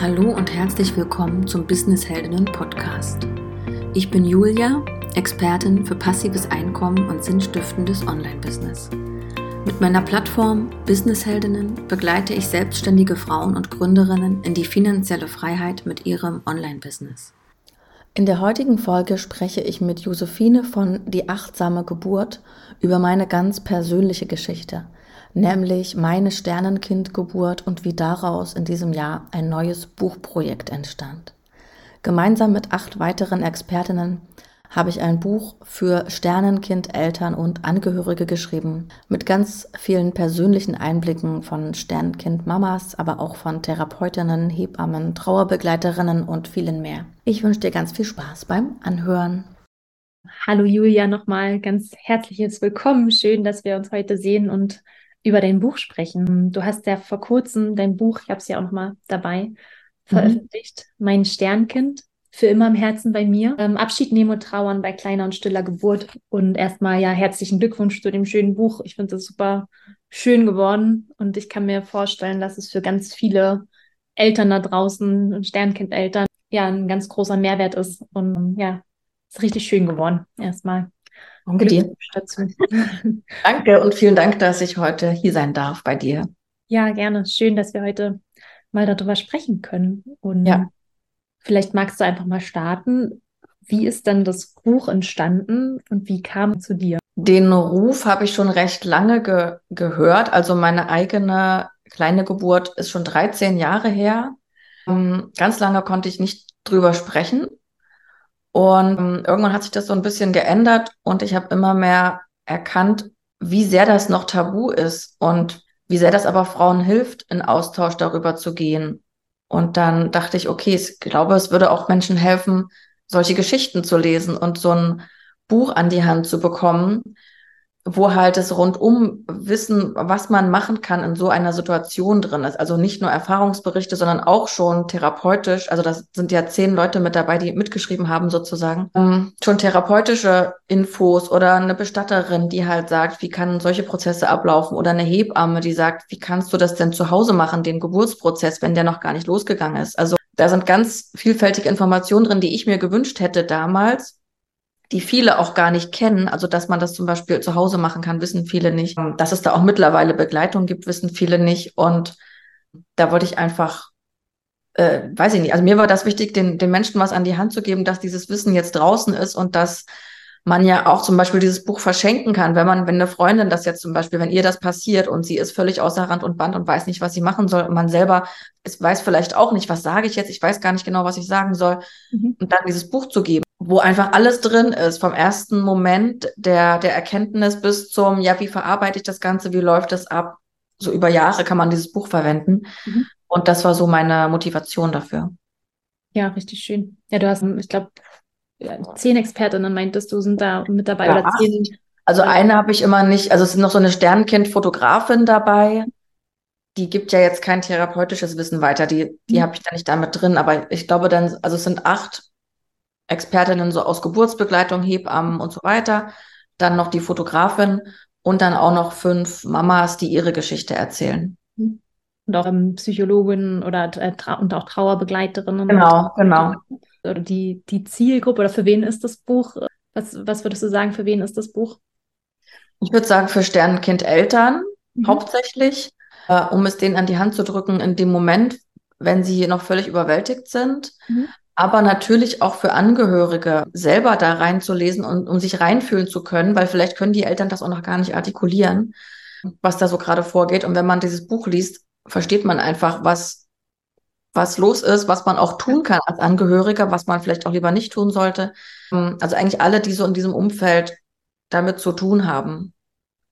Hallo und herzlich willkommen zum Business Heldinnen Podcast. Ich bin Julia, Expertin für passives Einkommen und sinnstiftendes Online-Business. Mit meiner Plattform Business Heldinnen begleite ich selbstständige Frauen und Gründerinnen in die finanzielle Freiheit mit ihrem Online-Business. In der heutigen Folge spreche ich mit Josephine von Die achtsame Geburt über meine ganz persönliche Geschichte – nämlich meine Sternenkindgeburt und wie daraus in diesem Jahr ein neues Buchprojekt entstand. Gemeinsam mit acht weiteren Expertinnen habe ich ein Buch für Sternenkind, Eltern und Angehörige geschrieben, mit ganz vielen persönlichen Einblicken von Sternenkind-Mamas, aber auch von Therapeutinnen, Hebammen, Trauerbegleiterinnen und vielen mehr. Ich wünsche dir ganz viel Spaß beim Anhören. Hallo Julia, nochmal ganz herzliches Willkommen. Schön, dass wir uns heute sehen und über dein Buch sprechen. Du hast ja vor kurzem dein Buch, ich habe es ja auch noch mal dabei, veröffentlicht, mhm. Mein Sternkind, für immer im Herzen bei mir. Ähm, Abschied nehmen und trauern bei kleiner und stiller Geburt. Und erstmal ja herzlichen Glückwunsch zu dem schönen Buch. Ich finde es super schön geworden und ich kann mir vorstellen, dass es für ganz viele Eltern da draußen und Sternkind-Eltern ja ein ganz großer Mehrwert ist. Und ja, ist richtig schön geworden. Erstmal. Danke dir. Danke und vielen Dank, dass ich heute hier sein darf bei dir. Ja, gerne. Schön, dass wir heute mal darüber sprechen können. Und ja. vielleicht magst du einfach mal starten. Wie ist dann das Buch entstanden und wie kam es zu dir? Den Ruf habe ich schon recht lange ge gehört. Also meine eigene kleine Geburt ist schon 13 Jahre her. Ähm, ganz lange konnte ich nicht drüber sprechen. Und ähm, irgendwann hat sich das so ein bisschen geändert und ich habe immer mehr erkannt, wie sehr das noch tabu ist und wie sehr das aber Frauen hilft, in Austausch darüber zu gehen. Und dann dachte ich, okay, ich glaube, es würde auch Menschen helfen, solche Geschichten zu lesen und so ein Buch an die Hand zu bekommen, wo halt das rundum Wissen, was man machen kann in so einer Situation drin ist. Also nicht nur Erfahrungsberichte, sondern auch schon therapeutisch. Also das sind ja zehn Leute mit dabei, die mitgeschrieben haben sozusagen. Ähm, schon therapeutische Infos oder eine Bestatterin, die halt sagt, wie kann solche Prozesse ablaufen oder eine Hebamme, die sagt, wie kannst du das denn zu Hause machen, den Geburtsprozess, wenn der noch gar nicht losgegangen ist. Also da sind ganz vielfältige Informationen drin, die ich mir gewünscht hätte damals die viele auch gar nicht kennen. Also, dass man das zum Beispiel zu Hause machen kann, wissen viele nicht. Dass es da auch mittlerweile Begleitung gibt, wissen viele nicht. Und da wollte ich einfach, äh, weiß ich nicht, also mir war das wichtig, den, den Menschen was an die Hand zu geben, dass dieses Wissen jetzt draußen ist und dass man ja auch zum Beispiel dieses Buch verschenken kann, wenn man, wenn eine Freundin das jetzt zum Beispiel, wenn ihr das passiert und sie ist völlig außer Rand und Band und weiß nicht, was sie machen soll und man selber ist, weiß vielleicht auch nicht, was sage ich jetzt, ich weiß gar nicht genau, was ich sagen soll mhm. und dann dieses Buch zu geben wo einfach alles drin ist, vom ersten Moment der, der Erkenntnis bis zum, ja, wie verarbeite ich das Ganze, wie läuft es ab? So über Jahre kann man dieses Buch verwenden. Mhm. Und das war so meine Motivation dafür. Ja, richtig schön. Ja, du hast, ich glaube, zehn Expertinnen meintest du, sind da mit dabei ja, oder zehn. Also eine habe ich immer nicht, also es ist noch so eine Sternkind-Fotografin dabei. Die gibt ja jetzt kein therapeutisches Wissen weiter. Die, die mhm. habe ich da nicht damit drin. Aber ich glaube dann, also es sind acht Expertinnen so aus Geburtsbegleitung, Hebammen und so weiter. Dann noch die Fotografin und dann auch noch fünf Mamas, die ihre Geschichte erzählen. Und auch ähm, Psychologinnen oder äh, und auch Trauerbegleiterinnen. Genau, genau. Oder die, die Zielgruppe oder für wen ist das Buch? Was, was würdest du sagen, für wen ist das Buch? Ich würde sagen, für Sternenkind-Eltern mhm. hauptsächlich, äh, um es denen an die Hand zu drücken in dem Moment, wenn sie noch völlig überwältigt sind. Mhm aber natürlich auch für Angehörige selber da reinzulesen und um sich reinfühlen zu können, weil vielleicht können die Eltern das auch noch gar nicht artikulieren, was da so gerade vorgeht. Und wenn man dieses Buch liest, versteht man einfach, was, was los ist, was man auch tun kann als Angehöriger, was man vielleicht auch lieber nicht tun sollte. Also eigentlich alle, die so in diesem Umfeld damit zu tun haben.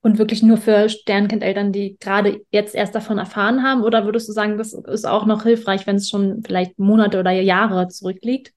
Und wirklich nur für Sternkindeltern, die gerade jetzt erst davon erfahren haben? Oder würdest du sagen, das ist auch noch hilfreich, wenn es schon vielleicht Monate oder Jahre zurückliegt?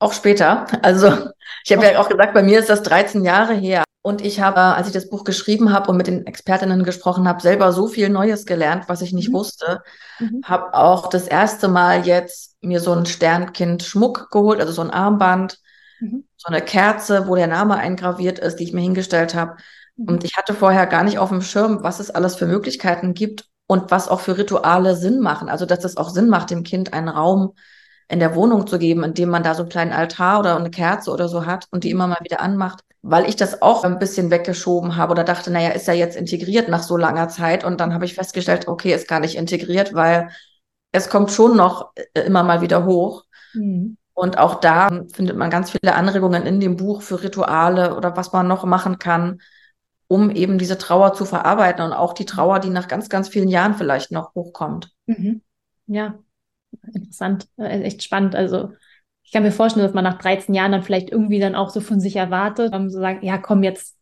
Auch später. Also ich habe ja auch gesagt, bei mir ist das 13 Jahre her. Und ich habe, als ich das Buch geschrieben habe und mit den Expertinnen gesprochen habe, selber so viel Neues gelernt, was ich nicht mhm. wusste. Mhm. Habe auch das erste Mal jetzt mir so ein Sternkind-Schmuck geholt, also so ein Armband, mhm. so eine Kerze, wo der Name eingraviert ist, die ich mir hingestellt habe. Und ich hatte vorher gar nicht auf dem Schirm, was es alles für Möglichkeiten gibt, und was auch für Rituale Sinn machen. Also, dass es auch Sinn macht, dem Kind einen Raum in der Wohnung zu geben, in dem man da so einen kleinen Altar oder eine Kerze oder so hat und die immer mal wieder anmacht, weil ich das auch ein bisschen weggeschoben habe oder dachte, naja, ist ja jetzt integriert nach so langer Zeit und dann habe ich festgestellt, okay, ist gar nicht integriert, weil es kommt schon noch äh, immer mal wieder hoch. Mhm. Und auch da findet man ganz viele Anregungen in dem Buch für Rituale oder was man noch machen kann, um eben diese Trauer zu verarbeiten und auch die Trauer, die nach ganz, ganz vielen Jahren vielleicht noch hochkommt. Mhm. Ja, interessant, äh, echt spannend. Also ich kann mir vorstellen, dass man nach 13 Jahren dann vielleicht irgendwie dann auch so von sich erwartet, um so sagen, ja, komm, jetzt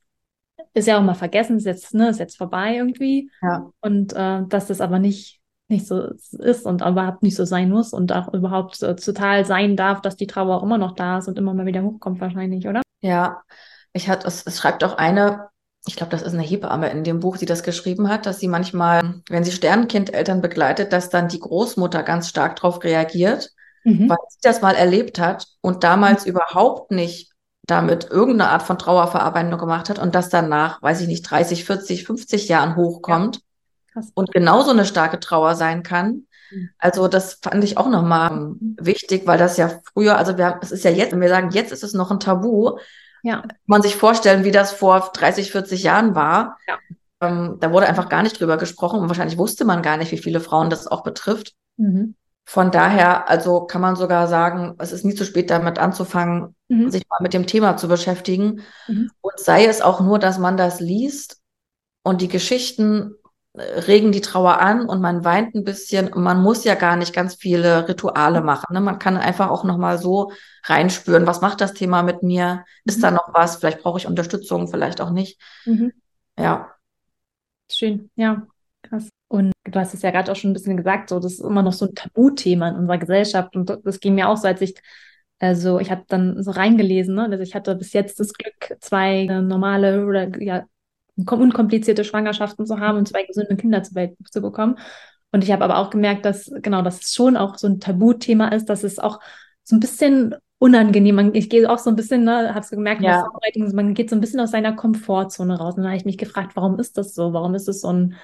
ist ja auch mal vergessen, ist jetzt, ne, ist jetzt vorbei irgendwie. Ja. Und äh, dass das aber nicht, nicht so ist und überhaupt nicht so sein muss und auch überhaupt äh, total sein darf, dass die Trauer auch immer noch da ist und immer mal wieder hochkommt wahrscheinlich, oder? Ja, ich hatte, es, es schreibt auch eine ich glaube, das ist eine Hebamme in dem Buch, die das geschrieben hat, dass sie manchmal, wenn sie Sternenkindeltern begleitet, dass dann die Großmutter ganz stark darauf reagiert, mhm. weil sie das mal erlebt hat und damals mhm. überhaupt nicht damit irgendeine Art von Trauerverarbeitung gemacht hat und das danach, weiß ich nicht, 30, 40, 50 Jahren hochkommt ja. und genauso eine starke Trauer sein kann. Mhm. Also das fand ich auch nochmal mhm. wichtig, weil das ja früher, also wir, es ist ja jetzt, wenn wir sagen, jetzt ist es noch ein Tabu, ja. Man sich vorstellen, wie das vor 30, 40 Jahren war. Ja. Ähm, da wurde einfach gar nicht drüber gesprochen und wahrscheinlich wusste man gar nicht, wie viele Frauen das auch betrifft. Mhm. Von daher, also kann man sogar sagen, es ist nie zu spät, damit anzufangen, mhm. sich mal mit dem Thema zu beschäftigen. Mhm. Und sei es auch nur, dass man das liest und die Geschichten regen die Trauer an und man weint ein bisschen und man muss ja gar nicht ganz viele Rituale machen. Ne? Man kann einfach auch nochmal so reinspüren, was macht das Thema mit mir? Ist mhm. da noch was? Vielleicht brauche ich Unterstützung, vielleicht auch nicht. Mhm. Ja. Schön, ja, krass. Und du hast es ja gerade auch schon ein bisschen gesagt, so das ist immer noch so ein Tabuthema in unserer Gesellschaft. Und das ging mir auch so, als ich also ich habe dann so reingelesen, ne? also ich hatte bis jetzt das Glück, zwei äh, normale oder ja unkomplizierte Schwangerschaften zu haben und zwei gesunde Kinder zur Welt zu bekommen. Und ich habe aber auch gemerkt, dass genau, dass es schon auch so ein Tabuthema ist, dass es auch so ein bisschen unangenehm. Ich gehe auch so ein bisschen, ne, habe es gemerkt, ja. man geht so ein bisschen aus seiner Komfortzone raus. Und dann habe ich mich gefragt, warum ist das so? Warum ist es so ein,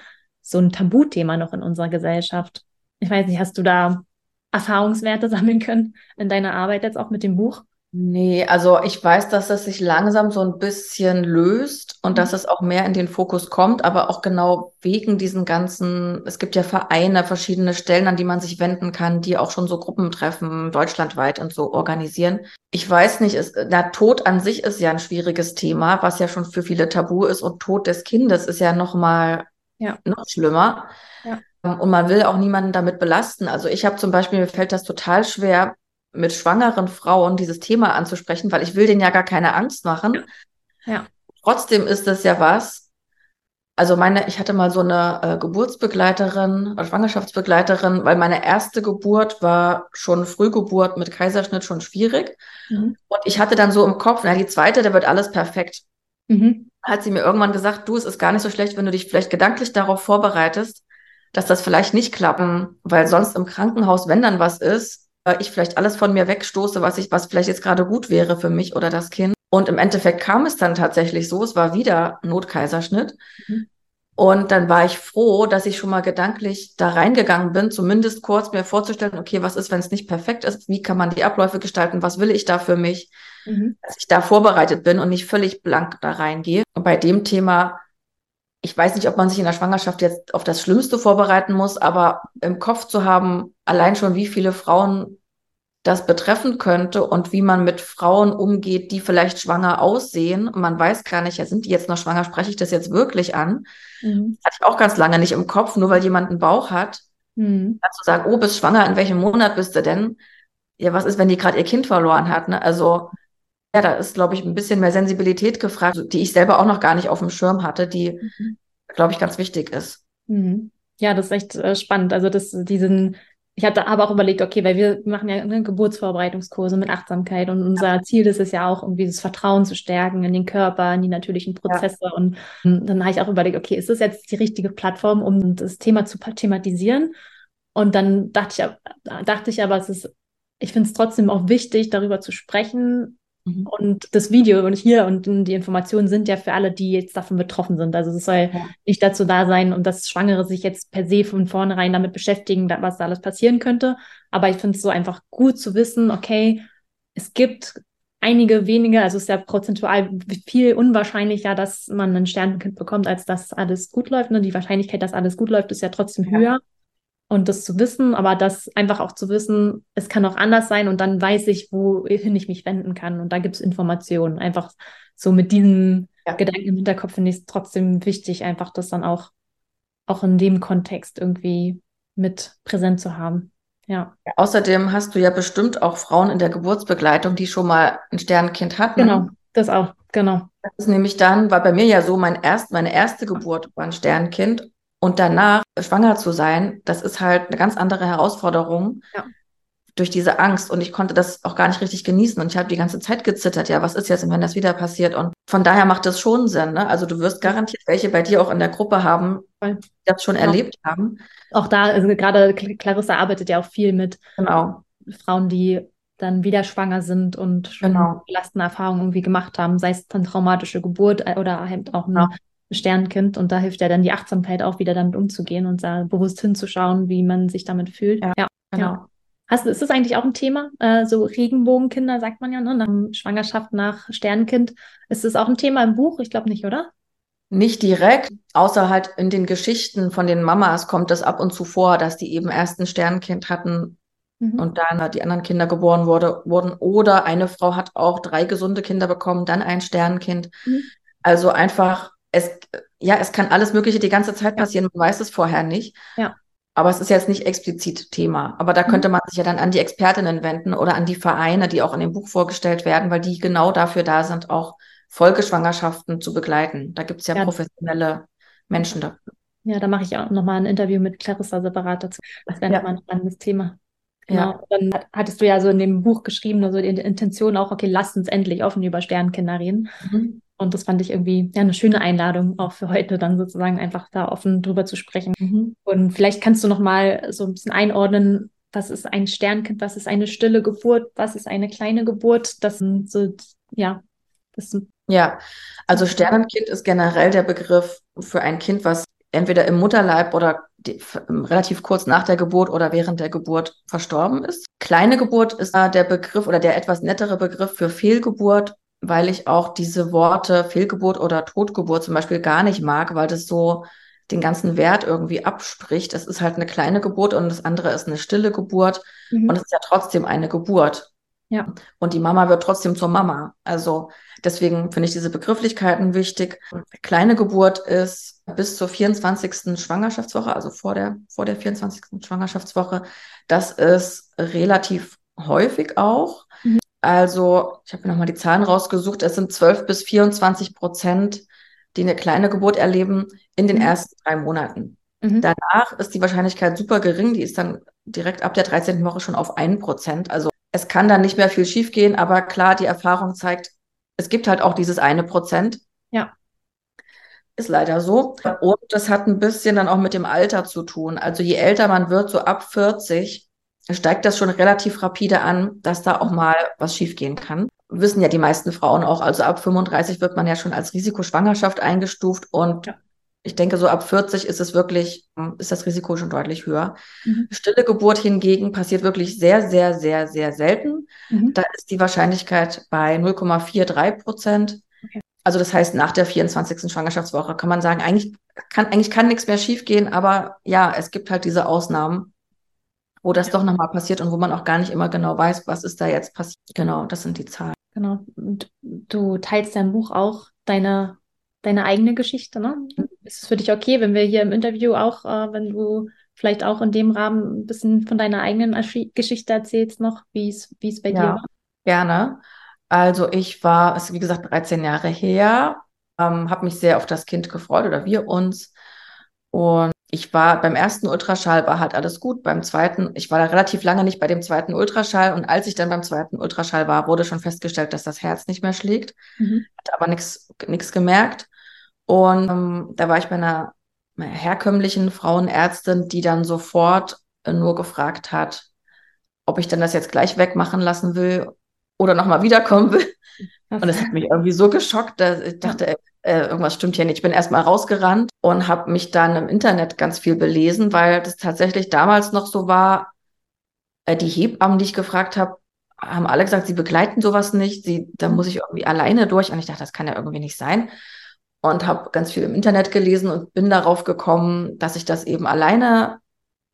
so ein Tabuthema noch in unserer Gesellschaft? Ich weiß nicht, hast du da Erfahrungswerte sammeln können in deiner Arbeit jetzt auch mit dem Buch? Nee, also ich weiß, dass es sich langsam so ein bisschen löst und dass mhm. es auch mehr in den Fokus kommt, aber auch genau wegen diesen ganzen, es gibt ja Vereine, verschiedene Stellen, an die man sich wenden kann, die auch schon so Gruppentreffen deutschlandweit und so organisieren. Ich weiß nicht, es, na, Tod an sich ist ja ein schwieriges Thema, was ja schon für viele tabu ist und Tod des Kindes ist ja noch mal ja. noch schlimmer. Ja. Und man will auch niemanden damit belasten. Also ich habe zum Beispiel, mir fällt das total schwer, mit schwangeren Frauen dieses Thema anzusprechen, weil ich will denen ja gar keine Angst machen. Ja. Trotzdem ist es ja was. Also meine, ich hatte mal so eine äh, Geburtsbegleiterin oder Schwangerschaftsbegleiterin, weil meine erste Geburt war schon Frühgeburt mit Kaiserschnitt schon schwierig. Mhm. Und ich hatte dann so im Kopf, na, die zweite, der wird alles perfekt. Mhm. Hat sie mir irgendwann gesagt, du, es ist gar nicht so schlecht, wenn du dich vielleicht gedanklich darauf vorbereitest, dass das vielleicht nicht klappen, weil sonst im Krankenhaus, wenn dann was ist, ich vielleicht alles von mir wegstoße, was ich, was vielleicht jetzt gerade gut wäre für mich oder das Kind. Und im Endeffekt kam es dann tatsächlich so, es war wieder Notkaiserschnitt. Mhm. Und dann war ich froh, dass ich schon mal gedanklich da reingegangen bin, zumindest kurz mir vorzustellen, okay, was ist, wenn es nicht perfekt ist? Wie kann man die Abläufe gestalten? Was will ich da für mich? Mhm. Dass ich da vorbereitet bin und nicht völlig blank da reingehe. Und bei dem Thema ich weiß nicht, ob man sich in der Schwangerschaft jetzt auf das Schlimmste vorbereiten muss, aber im Kopf zu haben, allein schon wie viele Frauen das betreffen könnte und wie man mit Frauen umgeht, die vielleicht schwanger aussehen. Man weiß gar nicht, ja, sind die jetzt noch schwanger? Spreche ich das jetzt wirklich an? Mhm. Hatte ich auch ganz lange nicht im Kopf, nur weil jemand einen Bauch hat. Mhm. Zu sagen, oh, bist schwanger, in welchem Monat bist du denn? Ja, was ist, wenn die gerade ihr Kind verloren hat? Ne? Also ja, da ist, glaube ich, ein bisschen mehr Sensibilität gefragt, die ich selber auch noch gar nicht auf dem Schirm hatte, die, mhm. glaube ich, ganz wichtig ist. Mhm. Ja, das ist echt äh, spannend. Also das, diesen, ich hatte aber auch überlegt, okay, weil wir machen ja Geburtsvorbereitungskurse mit Achtsamkeit und unser. Ziel ist es ja auch, irgendwie das Vertrauen zu stärken in den Körper, in die natürlichen Prozesse. Ja. Und dann habe ich auch überlegt, okay, ist das jetzt die richtige Plattform, um das Thema zu thematisieren? Und dann dachte ich, dachte ich aber, es ist, ich finde es trotzdem auch wichtig, darüber zu sprechen, Mhm. Und das Video und hier und die Informationen sind ja für alle, die jetzt davon betroffen sind. Also es soll ja. nicht dazu da sein, um das Schwangere sich jetzt per se von vornherein damit beschäftigen, was da alles passieren könnte. Aber ich finde es so einfach gut zu wissen, okay, es gibt einige wenige, also es ist ja prozentual viel unwahrscheinlicher, dass man ein Sternenkind bekommt, als dass alles gut läuft. Ne? Die Wahrscheinlichkeit, dass alles gut läuft, ist ja trotzdem ja. höher und das zu wissen, aber das einfach auch zu wissen, es kann auch anders sein und dann weiß ich, wohin ich mich wenden kann und da gibt es Informationen. Einfach so mit diesem ja. Gedanken im Hinterkopf finde ich es trotzdem wichtig, einfach das dann auch, auch in dem Kontext irgendwie mit präsent zu haben. Ja. ja. Außerdem hast du ja bestimmt auch Frauen in der Geburtsbegleitung, die schon mal ein Sternkind hatten. Genau, das auch, genau. Das ist nämlich dann, war bei mir ja so, mein erst, meine erste Geburt war ein Sternkind und danach schwanger zu sein, das ist halt eine ganz andere Herausforderung. Ja. Durch diese Angst und ich konnte das auch gar nicht richtig genießen und ich habe die ganze Zeit gezittert. Ja, was ist jetzt, wenn das wieder passiert? Und von daher macht das schon Sinn. Ne? Also du wirst garantiert welche bei dir auch in der Gruppe haben, die das schon ja. erlebt haben. Auch da, also gerade Clarissa arbeitet ja auch viel mit genau. Frauen, die dann wieder schwanger sind und schon genau. belastende Erfahrungen irgendwie gemacht haben, sei es dann traumatische Geburt äh, oder halt auch eine Sternkind und da hilft ja dann die Achtsamkeit auch wieder damit umzugehen und da bewusst hinzuschauen, wie man sich damit fühlt. Ja, ja genau. Ja. Hast, ist das eigentlich auch ein Thema? Äh, so Regenbogenkinder sagt man ja, ne? Nach Schwangerschaft nach Sternkind. Ist das auch ein Thema im Buch? Ich glaube nicht, oder? Nicht direkt, außer halt in den Geschichten von den Mamas kommt es ab und zu vor, dass die eben erst ein Sternkind hatten mhm. und dann die anderen Kinder geboren wurde, wurden. Oder eine Frau hat auch drei gesunde Kinder bekommen, dann ein Sternkind. Mhm. Also einfach es, ja, es kann alles Mögliche die ganze Zeit passieren, man weiß es vorher nicht. Ja. Aber es ist jetzt nicht explizit Thema. Aber da mhm. könnte man sich ja dann an die Expertinnen wenden oder an die Vereine, die auch in dem Buch vorgestellt werden, weil die genau dafür da sind, auch Folgeschwangerschaften zu begleiten. Da gibt es ja, ja, professionelle Menschen dafür. Ja, da mache ich auch nochmal ein Interview mit Clarissa separat dazu. Das wäre ja. nochmal ein spannendes Thema. Genau. Ja. Dann hattest du ja so in dem Buch geschrieben, also die Intention auch, okay, lasst uns endlich offen über Sternkinder reden. Mhm. Und das fand ich irgendwie ja, eine schöne Einladung auch für heute, dann sozusagen einfach da offen drüber zu sprechen. Mhm. Und vielleicht kannst du noch mal so ein bisschen einordnen, was ist ein Sternkind, was ist eine stille Geburt, was ist eine kleine Geburt. Das sind so, ja, das sind ja, also Sternenkind ist generell der Begriff für ein Kind, was entweder im Mutterleib oder die, relativ kurz nach der Geburt oder während der Geburt verstorben ist. Kleine Geburt ist da der Begriff oder der etwas nettere Begriff für Fehlgeburt weil ich auch diese Worte Fehlgeburt oder Totgeburt zum Beispiel gar nicht mag, weil das so den ganzen Wert irgendwie abspricht. Es ist halt eine kleine Geburt und das andere ist eine stille Geburt mhm. und es ist ja trotzdem eine Geburt. Ja. Und die Mama wird trotzdem zur Mama. Also deswegen finde ich diese Begrifflichkeiten wichtig. Kleine Geburt ist bis zur 24. Schwangerschaftswoche, also vor der, vor der 24. Schwangerschaftswoche. Das ist relativ häufig auch. Also, ich habe mir nochmal die Zahlen rausgesucht. Es sind 12 bis 24 Prozent, die eine kleine Geburt erleben in den mhm. ersten drei Monaten. Mhm. Danach ist die Wahrscheinlichkeit super gering. Die ist dann direkt ab der 13. Woche schon auf 1 Prozent. Also, es kann dann nicht mehr viel schiefgehen, aber klar, die Erfahrung zeigt, es gibt halt auch dieses eine Prozent. Ja. Ist leider so. Und das hat ein bisschen dann auch mit dem Alter zu tun. Also, je älter man wird, so ab 40, steigt das schon relativ rapide an, dass da auch mal was schiefgehen kann. Wissen ja die meisten Frauen auch. Also ab 35 wird man ja schon als Risikoschwangerschaft eingestuft und ja. ich denke, so ab 40 ist es wirklich, hm, ist das Risiko schon deutlich höher. Mhm. Stille Geburt hingegen passiert wirklich sehr, sehr, sehr, sehr selten. Mhm. Da ist die Wahrscheinlichkeit bei 0,43 Prozent. Okay. Also das heißt, nach der 24. Schwangerschaftswoche kann man sagen, eigentlich kann, eigentlich kann nichts mehr schiefgehen, aber ja, es gibt halt diese Ausnahmen wo das ja. doch nochmal passiert und wo man auch gar nicht immer genau weiß, was ist da jetzt passiert. Genau, das sind die Zahlen. Genau. Und du teilst dein Buch auch deine, deine eigene Geschichte, ne? Ist es für dich okay, wenn wir hier im Interview auch, äh, wenn du vielleicht auch in dem Rahmen ein bisschen von deiner eigenen Geschichte erzählst noch, wie es wie es bei ja, dir war? Gerne. Also ich war, ist wie gesagt 13 Jahre her, ähm, habe mich sehr auf das Kind gefreut oder wir uns. Und ich war beim ersten Ultraschall war halt alles gut. Beim zweiten, ich war da relativ lange nicht bei dem zweiten Ultraschall und als ich dann beim zweiten Ultraschall war, wurde schon festgestellt, dass das Herz nicht mehr schlägt. Mhm. Hatte aber nichts gemerkt. Und ähm, da war ich bei einer, herkömmlichen Frauenärztin, die dann sofort äh, nur gefragt hat, ob ich dann das jetzt gleich wegmachen lassen will oder nochmal wiederkommen will. Und das hat mich irgendwie so geschockt, dass ich dachte, äh, irgendwas stimmt hier nicht. Ich bin erstmal rausgerannt und habe mich dann im Internet ganz viel belesen, weil das tatsächlich damals noch so war, äh, die Hebammen, die ich gefragt habe, haben alle gesagt, sie begleiten sowas nicht. Sie, da muss ich irgendwie alleine durch. Und ich dachte, das kann ja irgendwie nicht sein. Und habe ganz viel im Internet gelesen und bin darauf gekommen, dass ich das eben alleine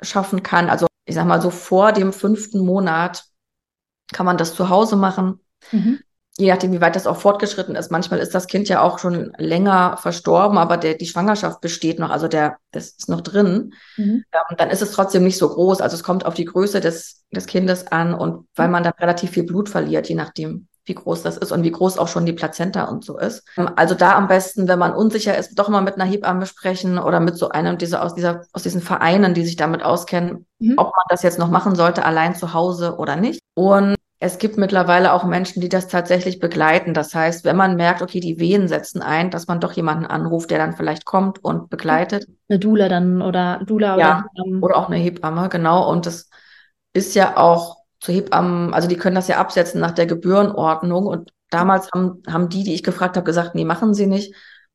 schaffen kann. Also ich sag mal so vor dem fünften Monat kann man das zu Hause machen. Mhm je nachdem, wie weit das auch fortgeschritten ist. Manchmal ist das Kind ja auch schon länger verstorben, aber der, die Schwangerschaft besteht noch, also der, das ist noch drin. Mhm. Ähm, dann ist es trotzdem nicht so groß. Also es kommt auf die Größe des, des Kindes an und weil man dann relativ viel Blut verliert, je nachdem, wie groß das ist und wie groß auch schon die Plazenta und so ist. Ähm, also da am besten, wenn man unsicher ist, doch mal mit einer Hebamme sprechen oder mit so einem dieser aus dieser aus diesen Vereinen, die sich damit auskennen, mhm. ob man das jetzt noch machen sollte, allein zu Hause oder nicht. Und es gibt mittlerweile auch Menschen, die das tatsächlich begleiten. Das heißt, wenn man merkt, okay, die Wehen setzen ein, dass man doch jemanden anruft, der dann vielleicht kommt und begleitet. Eine Dula dann oder Dula ja, oder, oder auch eine Hebamme, genau. Und das ist ja auch zu Hebammen, also die können das ja absetzen nach der Gebührenordnung. Und damals haben, haben die, die ich gefragt habe, gesagt, nee, machen sie nicht.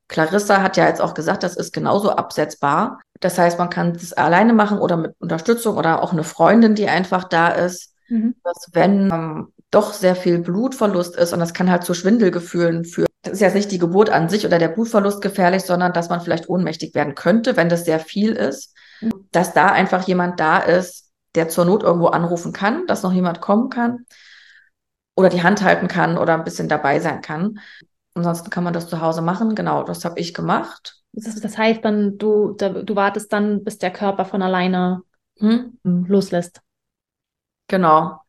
Clarissa hat ja jetzt auch gesagt, das ist genauso absetzbar. Das heißt, man kann das alleine machen oder mit Unterstützung oder auch eine Freundin, die einfach da ist mhm. dass wenn ähm, doch sehr viel Blutverlust ist und das kann halt zu Schwindelgefühlen führen. Das ist ja nicht die Geburt an sich oder der Blutverlust gefährlich, sondern dass man vielleicht ohnmächtig werden könnte, wenn das sehr viel ist. Mhm. Dass da einfach jemand da ist, der zur Not irgendwo anrufen kann, dass noch jemand kommen kann oder die Hand halten kann oder ein bisschen dabei sein kann. Ansonsten kann man das zu Hause machen. Genau, das habe ich gemacht. Das, heißt dann, du, du wartest dann, bis der Körper von alleine hm? loslässt. Genau.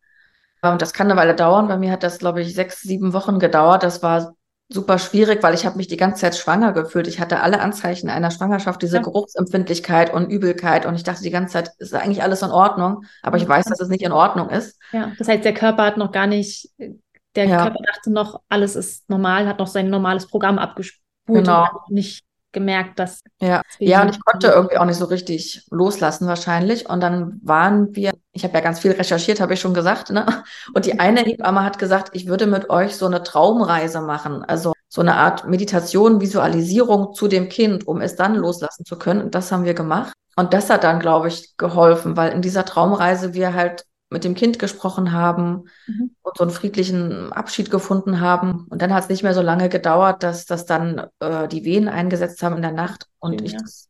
Und das kann eine Weile dauern. Bei mir hat das, glaube ich, sechs, sieben Wochen gedauert. Das war super schwierig, weil ich habe mich die ganze Zeit schwanger gefühlt. Ich hatte alle Anzeichen einer Schwangerschaft, diese ja. Geruchsempfindlichkeit und Übelkeit. Und ich dachte die ganze Zeit, ist eigentlich alles in Ordnung. Aber ich weiß, dass es nicht in Ordnung ist. Ja, das heißt, der Körper hat noch gar nicht, der ja. Körper dachte noch, alles ist normal, hat noch sein normales Programm abgespult genau. nicht gemerkt, dass. Ja, ja, und ich konnte irgendwie auch nicht so richtig loslassen wahrscheinlich. Und dann waren wir, ich habe ja ganz viel recherchiert, habe ich schon gesagt, ne? Und die eine Hebamme hat gesagt, ich würde mit euch so eine Traumreise machen. Also so eine Art Meditation, Visualisierung zu dem Kind, um es dann loslassen zu können. Und das haben wir gemacht. Und das hat dann, glaube ich, geholfen, weil in dieser Traumreise wir halt mit dem Kind gesprochen haben mhm. und so einen friedlichen Abschied gefunden haben. Und dann hat es nicht mehr so lange gedauert, dass das dann äh, die Wehen eingesetzt haben in der Nacht und ja. ich das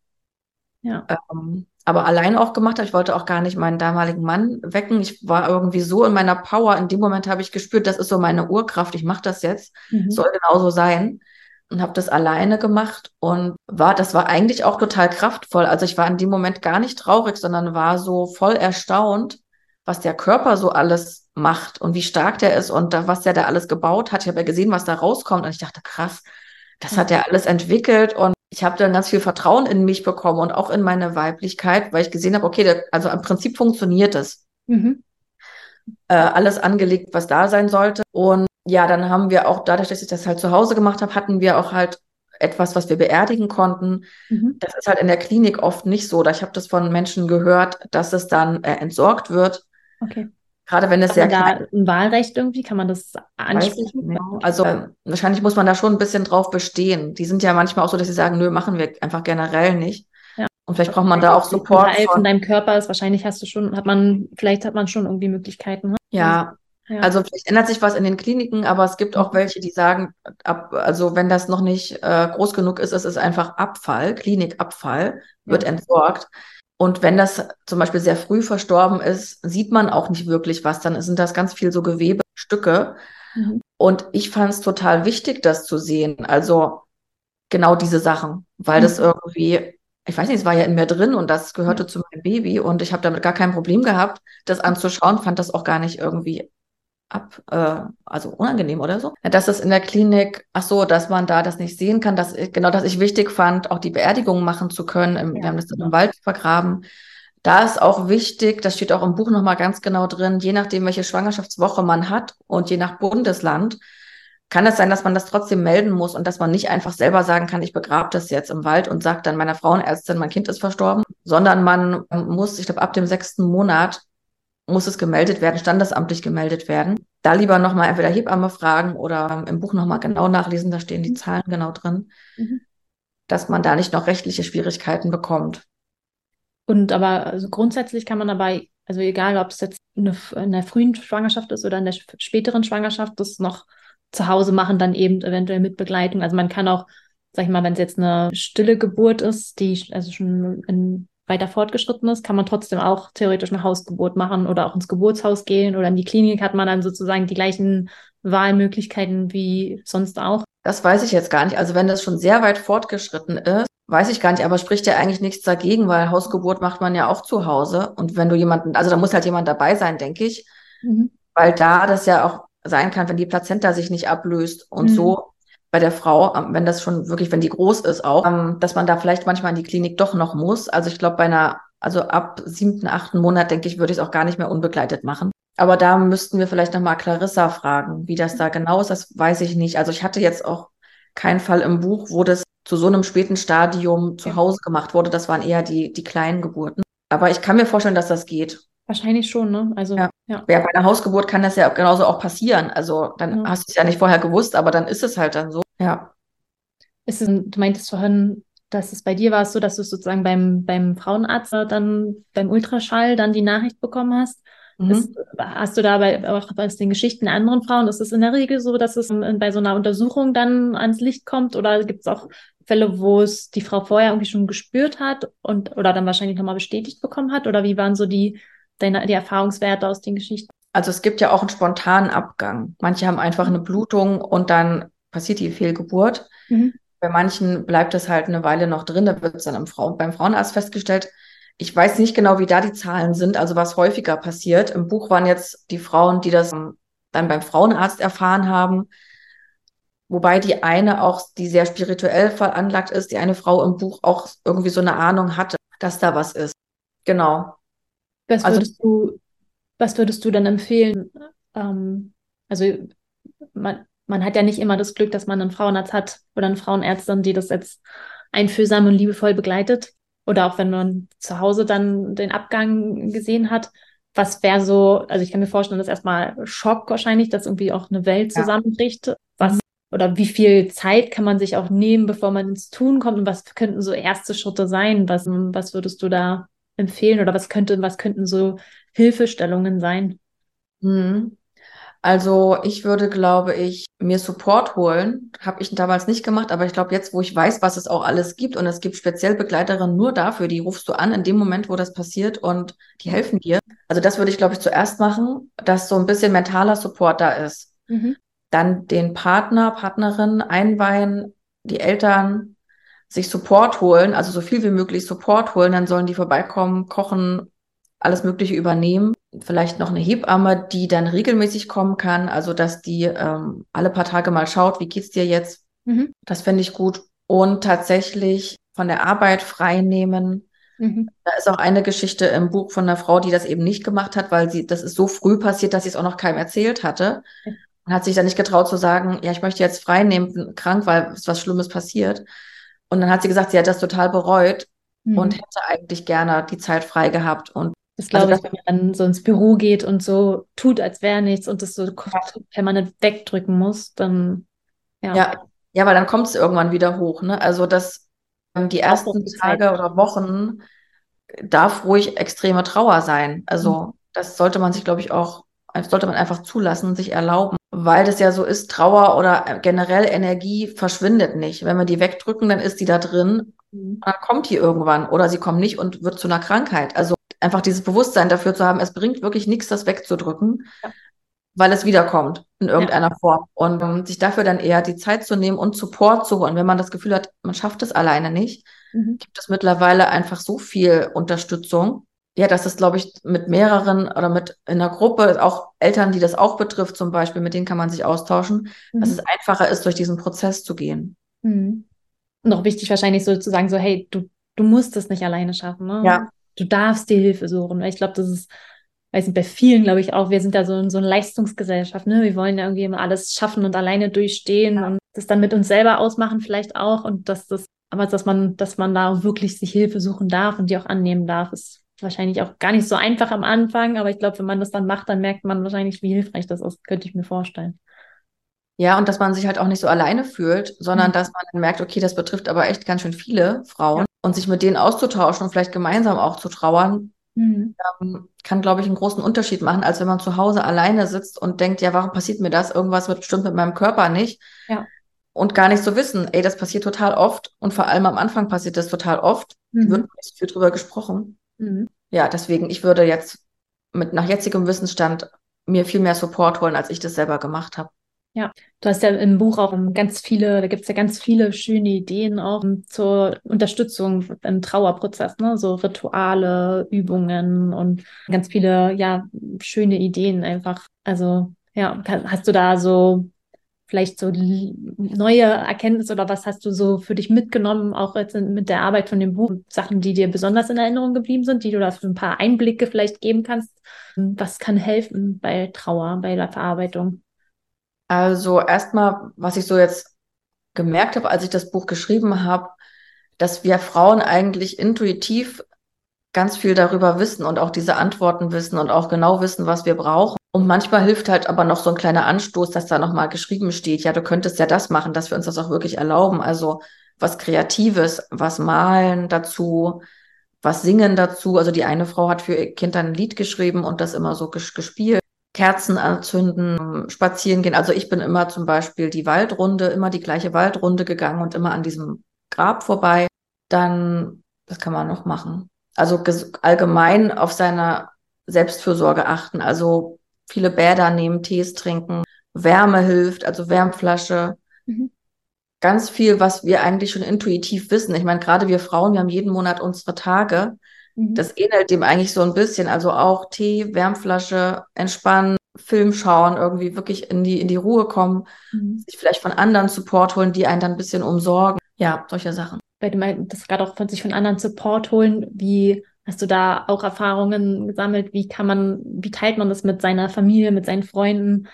ja. Ähm, aber allein auch gemacht habe. Ich wollte auch gar nicht meinen damaligen Mann wecken. Ich war irgendwie so in meiner Power. In dem Moment habe ich gespürt, das ist so meine Urkraft. Ich mache das jetzt. Mhm. Soll genauso sein. Und habe das alleine gemacht und war, das war eigentlich auch total kraftvoll. Also ich war in dem Moment gar nicht traurig, sondern war so voll erstaunt, was der Körper so alles macht und wie stark der ist und da, was der da alles gebaut hat. Ich habe ja gesehen, was da rauskommt und ich dachte, krass, das hat er alles entwickelt und ich habe dann ganz viel Vertrauen in mich bekommen und auch in meine Weiblichkeit, weil ich gesehen habe, okay, der, also im Prinzip funktioniert es. Mhm. Äh, alles angelegt, was da sein sollte. Und ja, dann haben wir auch, dadurch, dass ich das halt zu Hause gemacht habe, hatten wir auch halt etwas, was wir beerdigen konnten. Mhm. Das ist halt in der Klinik oft nicht so. Ich habe das von Menschen gehört, dass es dann äh, entsorgt wird. Okay. Gerade wenn es sehr da ein Wahlrecht irgendwie, kann man das ansprechen? Genau. Also äh, wahrscheinlich muss man da schon ein bisschen drauf bestehen. Die sind ja manchmal auch so, dass sie sagen, nö, machen wir einfach generell nicht. Ja. Und vielleicht braucht man da auch Support. Teil von deinem Körper ist wahrscheinlich hast du schon, hat man, vielleicht hat man schon irgendwie Möglichkeiten. Ne? Ja, ja. Also vielleicht ändert sich was in den Kliniken, aber es gibt auch welche, die sagen, ab, also wenn das noch nicht äh, groß genug ist, es ist einfach Abfall, Klinikabfall, wird ja. entsorgt. Und wenn das zum Beispiel sehr früh verstorben ist, sieht man auch nicht wirklich was. Dann sind das ganz viel so Gewebestücke. Mhm. Und ich fand es total wichtig, das zu sehen. Also genau diese Sachen, weil mhm. das irgendwie, ich weiß nicht, es war ja in mir drin und das gehörte mhm. zu meinem Baby und ich habe damit gar kein Problem gehabt, das anzuschauen, fand das auch gar nicht irgendwie ab, äh, also unangenehm oder so. Dass es in der Klinik, ach so, dass man da das nicht sehen kann, dass ich, genau, dass ich wichtig fand, auch die Beerdigung machen zu können. Im, ja. Wir haben das im Wald vergraben. Da ist auch wichtig, das steht auch im Buch nochmal ganz genau drin, je nachdem, welche Schwangerschaftswoche man hat und je nach Bundesland, kann es sein, dass man das trotzdem melden muss und dass man nicht einfach selber sagen kann, ich begrabe das jetzt im Wald und sagt dann meiner Frauenärztin, mein Kind ist verstorben, sondern man muss, ich glaube, ab dem sechsten Monat muss es gemeldet werden, standesamtlich gemeldet werden. Da lieber nochmal entweder Hebamme fragen oder im Buch nochmal genau nachlesen, da stehen die Zahlen genau drin, mhm. dass man da nicht noch rechtliche Schwierigkeiten bekommt. Und aber also grundsätzlich kann man dabei, also egal ob es jetzt eine, in der frühen Schwangerschaft ist oder in der späteren Schwangerschaft, das noch zu Hause machen, dann eben eventuell mit Begleitung. Also man kann auch, sag ich mal, wenn es jetzt eine stille Geburt ist, die also schon in weiter fortgeschritten ist, kann man trotzdem auch theoretisch eine Hausgeburt machen oder auch ins Geburtshaus gehen oder in die Klinik hat man dann sozusagen die gleichen Wahlmöglichkeiten wie sonst auch. Das weiß ich jetzt gar nicht. Also wenn das schon sehr weit fortgeschritten ist, weiß ich gar nicht, aber spricht ja eigentlich nichts dagegen, weil Hausgeburt macht man ja auch zu Hause. Und wenn du jemanden, also da muss halt jemand dabei sein, denke ich, mhm. weil da das ja auch sein kann, wenn die Plazenta sich nicht ablöst und mhm. so bei der Frau, ähm, wenn das schon wirklich, wenn die groß ist auch, ähm, dass man da vielleicht manchmal in die Klinik doch noch muss. Also ich glaube, bei einer, also ab siebten, achten Monat, denke ich, würde ich es auch gar nicht mehr unbegleitet machen. Aber da müssten wir vielleicht nochmal Clarissa fragen, wie das da genau ist, das weiß ich nicht. Also ich hatte jetzt auch keinen Fall im Buch, wo das zu so einem späten Stadium zu Hause gemacht wurde. Das waren eher die, die kleinen Geburten. Aber ich kann mir vorstellen, dass das geht. Wahrscheinlich schon, ne? Also, ja. ja. ja. bei einer Hausgeburt kann das ja genauso auch passieren. Also, dann ja. hast du es ja nicht vorher gewusst, aber dann ist es halt dann so. Ja. Ist es, du meintest vorhin, dass es bei dir war, so dass du sozusagen beim, beim Frauenarzt dann beim Ultraschall dann die Nachricht bekommen hast. Mhm. Ist, hast du dabei auch aus den Geschichten der anderen Frauen, ist es in der Regel so, dass es bei so einer Untersuchung dann ans Licht kommt oder gibt es auch Fälle, wo es die Frau vorher irgendwie schon gespürt hat und oder dann wahrscheinlich nochmal bestätigt bekommen hat? Oder wie waren so die deine, die Erfahrungswerte aus den Geschichten? Also es gibt ja auch einen spontanen Abgang. Manche haben einfach eine Blutung und dann passiert die Fehlgeburt. Mhm. Bei manchen bleibt es halt eine Weile noch drin, da wird es dann Frau beim Frauenarzt festgestellt. Ich weiß nicht genau, wie da die Zahlen sind, also was häufiger passiert. Im Buch waren jetzt die Frauen, die das dann beim Frauenarzt erfahren haben. Wobei die eine auch, die sehr spirituell veranlagt ist, die eine Frau im Buch auch irgendwie so eine Ahnung hatte, dass da was ist. Genau. Was also würdest also, du, was würdest du dann empfehlen? Ähm, also man, man hat ja nicht immer das Glück, dass man einen Frauenarzt hat oder eine Frauenärztin, die das jetzt einfühlsam und liebevoll begleitet. Oder auch wenn man zu Hause dann den Abgang gesehen hat. Was wäre so, also ich kann mir vorstellen, dass erstmal Schock wahrscheinlich, dass irgendwie auch eine Welt zusammenbricht. Ja. Was oder wie viel Zeit kann man sich auch nehmen, bevor man ins Tun kommt und was könnten so erste Schritte sein? Was, was würdest du da empfehlen oder was könnte, was könnten so Hilfestellungen sein? Mhm. Also ich würde, glaube ich, mir Support holen. Habe ich damals nicht gemacht, aber ich glaube jetzt, wo ich weiß, was es auch alles gibt und es gibt speziell Begleiterinnen nur dafür, die rufst du an in dem Moment, wo das passiert und die helfen dir. Also das würde ich, glaube ich, zuerst machen, dass so ein bisschen mentaler Support da ist. Mhm. Dann den Partner, Partnerin einweihen, die Eltern, sich Support holen, also so viel wie möglich Support holen, dann sollen die vorbeikommen, kochen, alles Mögliche übernehmen. Vielleicht noch eine Hebamme, die dann regelmäßig kommen kann, also dass die ähm, alle paar Tage mal schaut, wie geht's dir jetzt? Mhm. Das fände ich gut. Und tatsächlich von der Arbeit frei nehmen. Mhm. Da ist auch eine Geschichte im Buch von einer Frau, die das eben nicht gemacht hat, weil sie, das ist so früh passiert, dass sie es auch noch keinem erzählt hatte. Und hat sich dann nicht getraut zu sagen, ja, ich möchte jetzt frei nehmen, bin krank, weil es was Schlimmes passiert. Und dann hat sie gesagt, sie hat das total bereut mhm. und hätte eigentlich gerne die Zeit frei gehabt. Und das glaube also, ich, wenn man dann so ins Büro geht und so tut, als wäre nichts und das so permanent wegdrücken muss, dann ja. Ja, ja weil dann kommt es irgendwann wieder hoch. Ne? Also das ähm, die ersten Tage oder Wochen darf ruhig extreme Trauer sein. Also mhm. das sollte man sich, glaube ich, auch, sollte man einfach zulassen und sich erlauben weil das ja so ist, Trauer oder generell Energie verschwindet nicht. Wenn wir die wegdrücken, dann ist die da drin, mhm. dann kommt die irgendwann oder sie kommt nicht und wird zu einer Krankheit. Also einfach dieses Bewusstsein dafür zu haben, es bringt wirklich nichts, das wegzudrücken, ja. weil es wiederkommt in irgendeiner ja. Form. Und um, sich dafür dann eher die Zeit zu nehmen und Support zu holen. Wenn man das Gefühl hat, man schafft es alleine nicht, mhm. gibt es mittlerweile einfach so viel Unterstützung ja, das ist, glaube ich, mit mehreren oder mit in einer Gruppe, auch Eltern, die das auch betrifft, zum Beispiel, mit denen kann man sich austauschen, mhm. dass es einfacher ist, durch diesen Prozess zu gehen. Mhm. Auch wichtig wahrscheinlich so zu sagen, so, hey, du, du musst es nicht alleine schaffen, ne? Ja. Du darfst dir Hilfe suchen. Ich glaube, das ist, weiß nicht, bei vielen, glaube ich auch, wir sind da so, so eine Leistungsgesellschaft, ne? Wir wollen ja irgendwie immer alles schaffen und alleine durchstehen ja. und das dann mit uns selber ausmachen vielleicht auch und dass das, aber dass man, dass man da wirklich sich Hilfe suchen darf und die auch annehmen darf, ist wahrscheinlich auch gar nicht so einfach am Anfang, aber ich glaube, wenn man das dann macht, dann merkt man wahrscheinlich, wie hilfreich das ist, könnte ich mir vorstellen. Ja, und dass man sich halt auch nicht so alleine fühlt, sondern mhm. dass man dann merkt, okay, das betrifft aber echt ganz schön viele Frauen ja. und sich mit denen auszutauschen und vielleicht gemeinsam auch zu trauern, mhm. ähm, kann, glaube ich, einen großen Unterschied machen, als wenn man zu Hause alleine sitzt und denkt, ja, warum passiert mir das? Irgendwas wird bestimmt mit meinem Körper nicht. Ja. Und gar nicht so wissen, ey, das passiert total oft und vor allem am Anfang passiert das total oft. Mhm. Wird nicht viel drüber gesprochen. Mhm. Ja, deswegen, ich würde jetzt mit nach jetzigem Wissensstand mir viel mehr Support holen, als ich das selber gemacht habe. Ja, du hast ja im Buch auch ganz viele, da gibt es ja ganz viele schöne Ideen auch zur Unterstützung im Trauerprozess, ne? So Rituale, Übungen und ganz viele, ja, schöne Ideen einfach. Also, ja, hast du da so vielleicht so neue Erkenntnisse oder was hast du so für dich mitgenommen, auch jetzt mit der Arbeit von dem Buch? Sachen, die dir besonders in Erinnerung geblieben sind, die du da für ein paar Einblicke vielleicht geben kannst? Was kann helfen bei Trauer, bei der Verarbeitung? Also erstmal, was ich so jetzt gemerkt habe, als ich das Buch geschrieben habe, dass wir Frauen eigentlich intuitiv ganz viel darüber wissen und auch diese Antworten wissen und auch genau wissen, was wir brauchen. Und manchmal hilft halt aber noch so ein kleiner Anstoß, dass da nochmal geschrieben steht, ja, du könntest ja das machen, dass wir uns das auch wirklich erlauben. Also was Kreatives, was malen dazu, was singen dazu. Also die eine Frau hat für ihr Kind ein Lied geschrieben und das immer so gespielt. Kerzen anzünden, spazieren gehen. Also ich bin immer zum Beispiel die Waldrunde, immer die gleiche Waldrunde gegangen und immer an diesem Grab vorbei. Dann, was kann man noch machen? Also allgemein auf seine Selbstfürsorge achten. Also viele Bäder nehmen, Tees trinken, Wärme hilft, also Wärmflasche. Mhm. Ganz viel, was wir eigentlich schon intuitiv wissen. Ich meine, gerade wir Frauen, wir haben jeden Monat unsere Tage. Mhm. Das ähnelt dem eigentlich so ein bisschen. Also auch Tee, Wärmflasche, entspannen, Film schauen, irgendwie wirklich in die, in die Ruhe kommen, mhm. sich vielleicht von anderen Support holen, die einen dann ein bisschen umsorgen. Ja, solche Sachen. Weil du meinst, das gerade auch von sich von anderen Support holen, wie hast du da auch Erfahrungen gesammelt? Wie kann man, wie teilt man das mit seiner Familie, mit seinen Freunden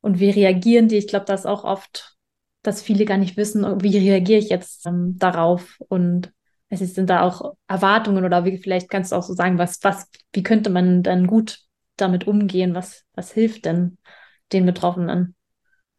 und wie reagieren die? Ich glaube, das ist auch oft, dass viele gar nicht wissen, wie reagiere ich jetzt ähm, darauf und es sind da auch Erwartungen oder wie vielleicht kannst du auch so sagen, was, was, wie könnte man dann gut damit umgehen? Was, was hilft denn den Betroffenen?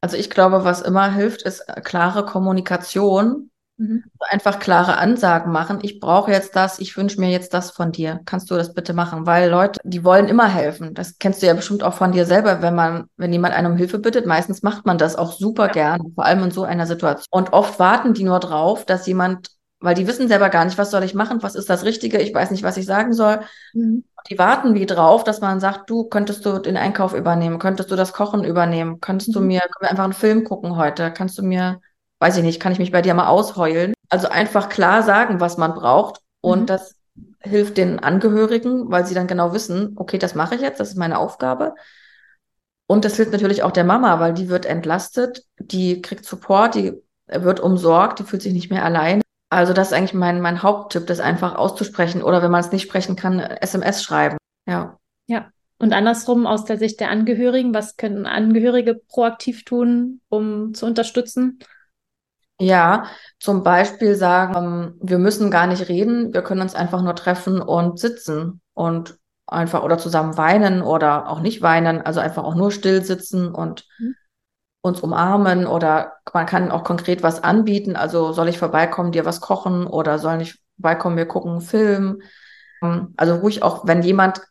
Also ich glaube, was immer hilft, ist klare Kommunikation. Mhm. Einfach klare Ansagen machen. Ich brauche jetzt das, ich wünsche mir jetzt das von dir. Kannst du das bitte machen? Weil Leute, die wollen immer helfen. Das kennst du ja bestimmt auch von dir selber, wenn man, wenn jemand einen um Hilfe bittet. Meistens macht man das auch super ja. gerne, vor allem in so einer Situation. Und oft warten die nur drauf, dass jemand weil die wissen selber gar nicht, was soll ich machen, was ist das Richtige, ich weiß nicht, was ich sagen soll. Mhm. Die warten wie drauf, dass man sagt, du könntest du den Einkauf übernehmen, könntest du das Kochen übernehmen, könntest mhm. du mir, können wir einfach einen Film gucken heute, kannst du mir, weiß ich nicht, kann ich mich bei dir mal ausheulen. Also einfach klar sagen, was man braucht und mhm. das hilft den Angehörigen, weil sie dann genau wissen, okay, das mache ich jetzt, das ist meine Aufgabe. Und das hilft natürlich auch der Mama, weil die wird entlastet, die kriegt Support, die wird umsorgt, die fühlt sich nicht mehr allein. Also das ist eigentlich mein, mein Haupttipp, das einfach auszusprechen oder wenn man es nicht sprechen kann, SMS schreiben. Ja. Ja. Und andersrum aus der Sicht der Angehörigen, was können Angehörige proaktiv tun, um zu unterstützen? Ja, zum Beispiel sagen, ähm, wir müssen gar nicht reden, wir können uns einfach nur treffen und sitzen und einfach oder zusammen weinen oder auch nicht weinen, also einfach auch nur still sitzen und mhm uns umarmen oder man kann auch konkret was anbieten. Also soll ich vorbeikommen, dir was kochen oder soll ich vorbeikommen, wir gucken einen Film. Ähm, also ruhig auch, wenn jemand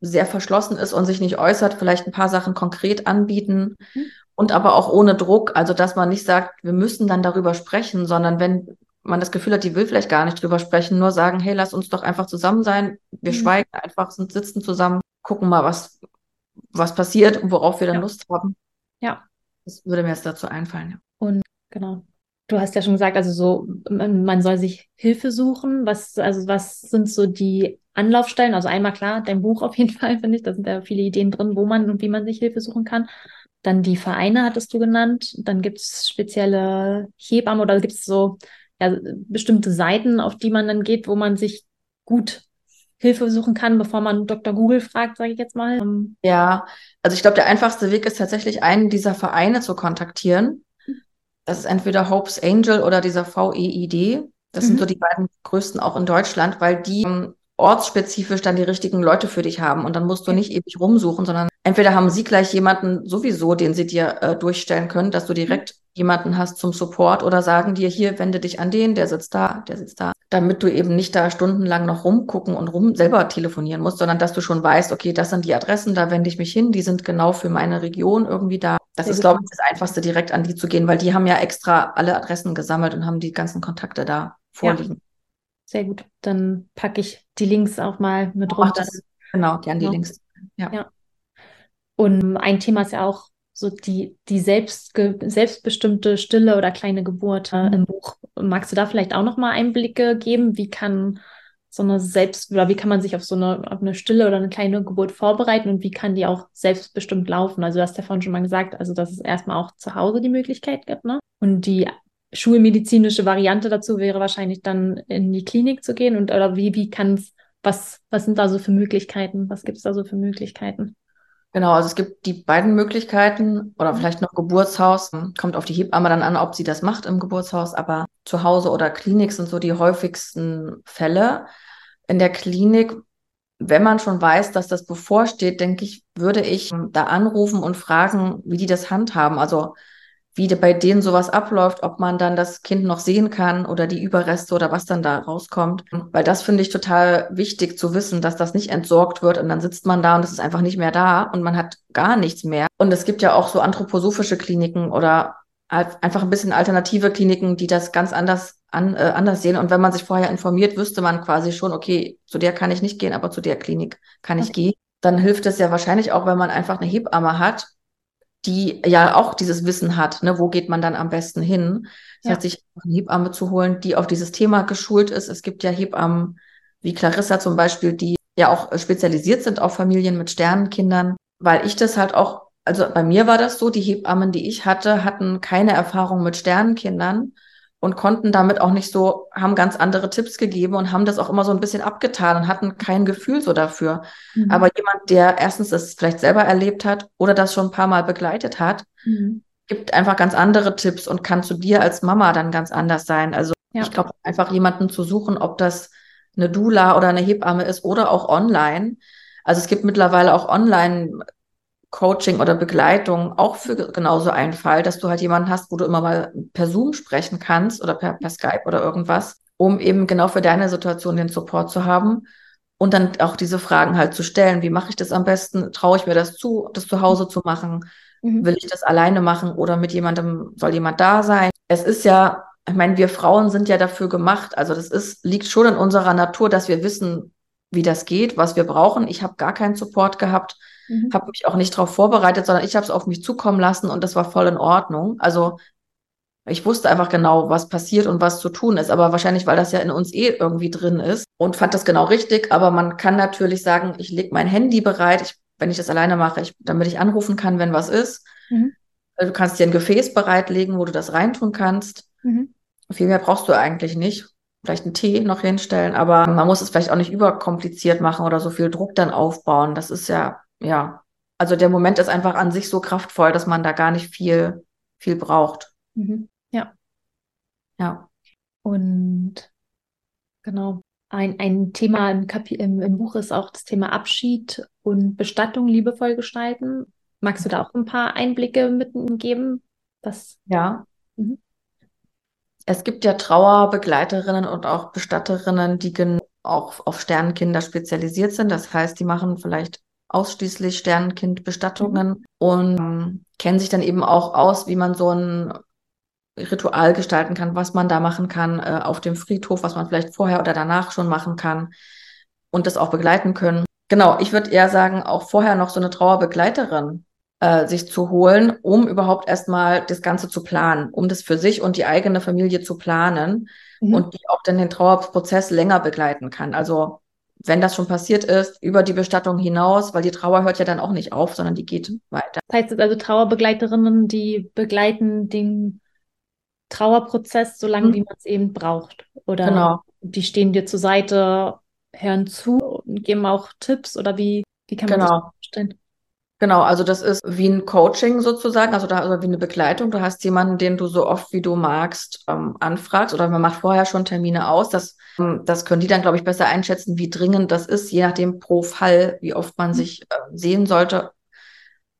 sehr verschlossen ist und sich nicht äußert, vielleicht ein paar Sachen konkret anbieten mhm. Und aber auch ohne Druck. Also dass man nicht sagt, wir müssen dann darüber sprechen, sondern wenn man das Gefühl hat, die will vielleicht gar nicht drüber sprechen, nur sagen, hey, lass uns doch einfach zusammen sein. Wir mhm. schweigen einfach, sind, sitzen zusammen, gucken mal, was, was passiert und worauf wir dann ja. Lust haben. Ja, das würde mir jetzt dazu einfallen. Ja. Und genau. Du hast ja schon gesagt, also so, man soll sich Hilfe suchen. Was, also was sind so die Anlaufstellen? Also einmal klar, dein Buch auf jeden Fall, finde ich. Da sind ja viele Ideen drin, wo man und wie man sich Hilfe suchen kann. Dann die Vereine hattest du genannt. Dann gibt es spezielle Hebammen oder gibt es so ja, bestimmte Seiten, auf die man dann geht, wo man sich gut Hilfe suchen kann, bevor man Dr. Google fragt, sage ich jetzt mal. Ähm, ja, also ich glaube, der einfachste Weg ist tatsächlich, einen dieser Vereine zu kontaktieren. Das ist entweder Hope's Angel oder dieser VEID. Das mhm. sind so die beiden größten auch in Deutschland, weil die ähm, ortsspezifisch dann die richtigen Leute für dich haben und dann musst du nicht ewig rumsuchen, sondern entweder haben sie gleich jemanden sowieso, den sie dir äh, durchstellen können, dass du direkt jemanden hast zum Support oder sagen dir hier, wende dich an den, der sitzt da, der sitzt da, damit du eben nicht da stundenlang noch rumgucken und rum selber telefonieren musst, sondern dass du schon weißt, okay, das sind die Adressen, da wende ich mich hin, die sind genau für meine Region irgendwie da. Das ist, glaube ich, das Einfachste, direkt an die zu gehen, weil die haben ja extra alle Adressen gesammelt und haben die ganzen Kontakte da vorliegen. Ja. Sehr gut. Dann packe ich die Links auch mal mit runter. Das, genau, gern die ja. Links. Ja. ja. Und ein Thema ist ja auch so die, die selbst, selbstbestimmte stille oder kleine Geburt äh, im Buch. Magst du da vielleicht auch nochmal Einblicke geben? Wie kann so eine selbst oder wie kann man sich auf so eine, auf eine stille oder eine kleine Geburt vorbereiten und wie kann die auch selbstbestimmt laufen? Also du hast ja vorhin schon mal gesagt, also dass es erstmal auch zu Hause die Möglichkeit gibt, ne? Und die schulmedizinische Variante dazu wäre wahrscheinlich dann in die Klinik zu gehen und oder wie, wie kann es, was, was sind da so für Möglichkeiten? Was gibt es da so für Möglichkeiten? Genau, also es gibt die beiden Möglichkeiten oder vielleicht noch Geburtshaus. Kommt auf die Hebamme dann an, ob sie das macht im Geburtshaus, aber zu Hause oder Klinik sind so die häufigsten Fälle. In der Klinik, wenn man schon weiß, dass das bevorsteht, denke ich, würde ich da anrufen und fragen, wie die das handhaben. Also wie bei denen sowas abläuft, ob man dann das Kind noch sehen kann oder die Überreste oder was dann da rauskommt. Weil das finde ich total wichtig zu wissen, dass das nicht entsorgt wird und dann sitzt man da und es ist einfach nicht mehr da und man hat gar nichts mehr. Und es gibt ja auch so anthroposophische Kliniken oder einfach ein bisschen alternative Kliniken, die das ganz anders an, äh, anders sehen. Und wenn man sich vorher informiert, wüsste man quasi schon, okay, zu der kann ich nicht gehen, aber zu der Klinik kann ich okay. gehen. Dann hilft es ja wahrscheinlich auch, wenn man einfach eine Hebamme hat die ja auch dieses Wissen hat, ne, wo geht man dann am besten hin. Das ja. heißt, sich eine Hebamme zu holen, die auf dieses Thema geschult ist. Es gibt ja Hebammen wie Clarissa zum Beispiel, die ja auch spezialisiert sind auf Familien mit Sternenkindern, weil ich das halt auch, also bei mir war das so, die Hebammen, die ich hatte, hatten keine Erfahrung mit Sternenkindern und konnten damit auch nicht so, haben ganz andere Tipps gegeben und haben das auch immer so ein bisschen abgetan und hatten kein Gefühl so dafür. Mhm. Aber jemand, der erstens das vielleicht selber erlebt hat oder das schon ein paar Mal begleitet hat, mhm. gibt einfach ganz andere Tipps und kann zu dir als Mama dann ganz anders sein. Also ja. ich glaube, einfach jemanden zu suchen, ob das eine Dula oder eine Hebamme ist oder auch online. Also es gibt mittlerweile auch online Coaching oder Begleitung auch für genauso einen Fall, dass du halt jemanden hast, wo du immer mal per Zoom sprechen kannst oder per, per Skype oder irgendwas, um eben genau für deine Situation den Support zu haben und dann auch diese Fragen halt zu stellen. Wie mache ich das am besten? Traue ich mir das zu, das zu Hause zu machen? Mhm. Will ich das alleine machen oder mit jemandem, soll jemand da sein? Es ist ja, ich meine, wir Frauen sind ja dafür gemacht. Also das ist, liegt schon in unserer Natur, dass wir wissen, wie das geht, was wir brauchen. Ich habe gar keinen Support gehabt Mhm. Habe mich auch nicht darauf vorbereitet, sondern ich habe es auf mich zukommen lassen und das war voll in Ordnung. Also ich wusste einfach genau, was passiert und was zu tun ist, aber wahrscheinlich, weil das ja in uns eh irgendwie drin ist und fand das genau richtig. Aber man kann natürlich sagen, ich lege mein Handy bereit, ich, wenn ich das alleine mache, ich, damit ich anrufen kann, wenn was ist. Mhm. Du kannst dir ein Gefäß bereitlegen, wo du das reintun kannst. Mhm. Viel mehr brauchst du eigentlich nicht. Vielleicht einen Tee noch hinstellen, aber man muss es vielleicht auch nicht überkompliziert machen oder so viel Druck dann aufbauen. Das ist ja ja, also der Moment ist einfach an sich so kraftvoll, dass man da gar nicht viel, viel braucht. Mhm. Ja. Ja. Und genau, ein, ein Thema im, Kapi im, im Buch ist auch das Thema Abschied und Bestattung liebevoll gestalten. Magst du da auch ein paar Einblicke mitgeben? Das ja. Mhm. Es gibt ja Trauerbegleiterinnen und auch Bestatterinnen, die auch auf Sternenkinder spezialisiert sind. Das heißt, die machen vielleicht ausschließlich Sternenkindbestattungen mhm. und ähm, kennen sich dann eben auch aus, wie man so ein Ritual gestalten kann, was man da machen kann äh, auf dem Friedhof, was man vielleicht vorher oder danach schon machen kann und das auch begleiten können. Genau, ich würde eher sagen, auch vorher noch so eine Trauerbegleiterin äh, sich zu holen, um überhaupt erstmal das Ganze zu planen, um das für sich und die eigene Familie zu planen mhm. und die auch dann den Trauerprozess länger begleiten kann. Also wenn das schon passiert ist, über die Bestattung hinaus, weil die Trauer hört ja dann auch nicht auf, sondern die geht weiter. Das heißt also Trauerbegleiterinnen, die begleiten den Trauerprozess so lange, mhm. wie man es eben braucht. Oder genau. die stehen dir zur Seite, hören zu und geben auch Tipps oder wie, wie kann man genau. das vorstellen? Genau, also das ist wie ein Coaching sozusagen, also da also wie eine Begleitung. Du hast jemanden, den du so oft wie du magst ähm, anfragst oder man macht vorher schon Termine aus. Das, ähm, das können die dann, glaube ich, besser einschätzen, wie dringend das ist, je nachdem pro Fall, wie oft man mhm. sich äh, sehen sollte.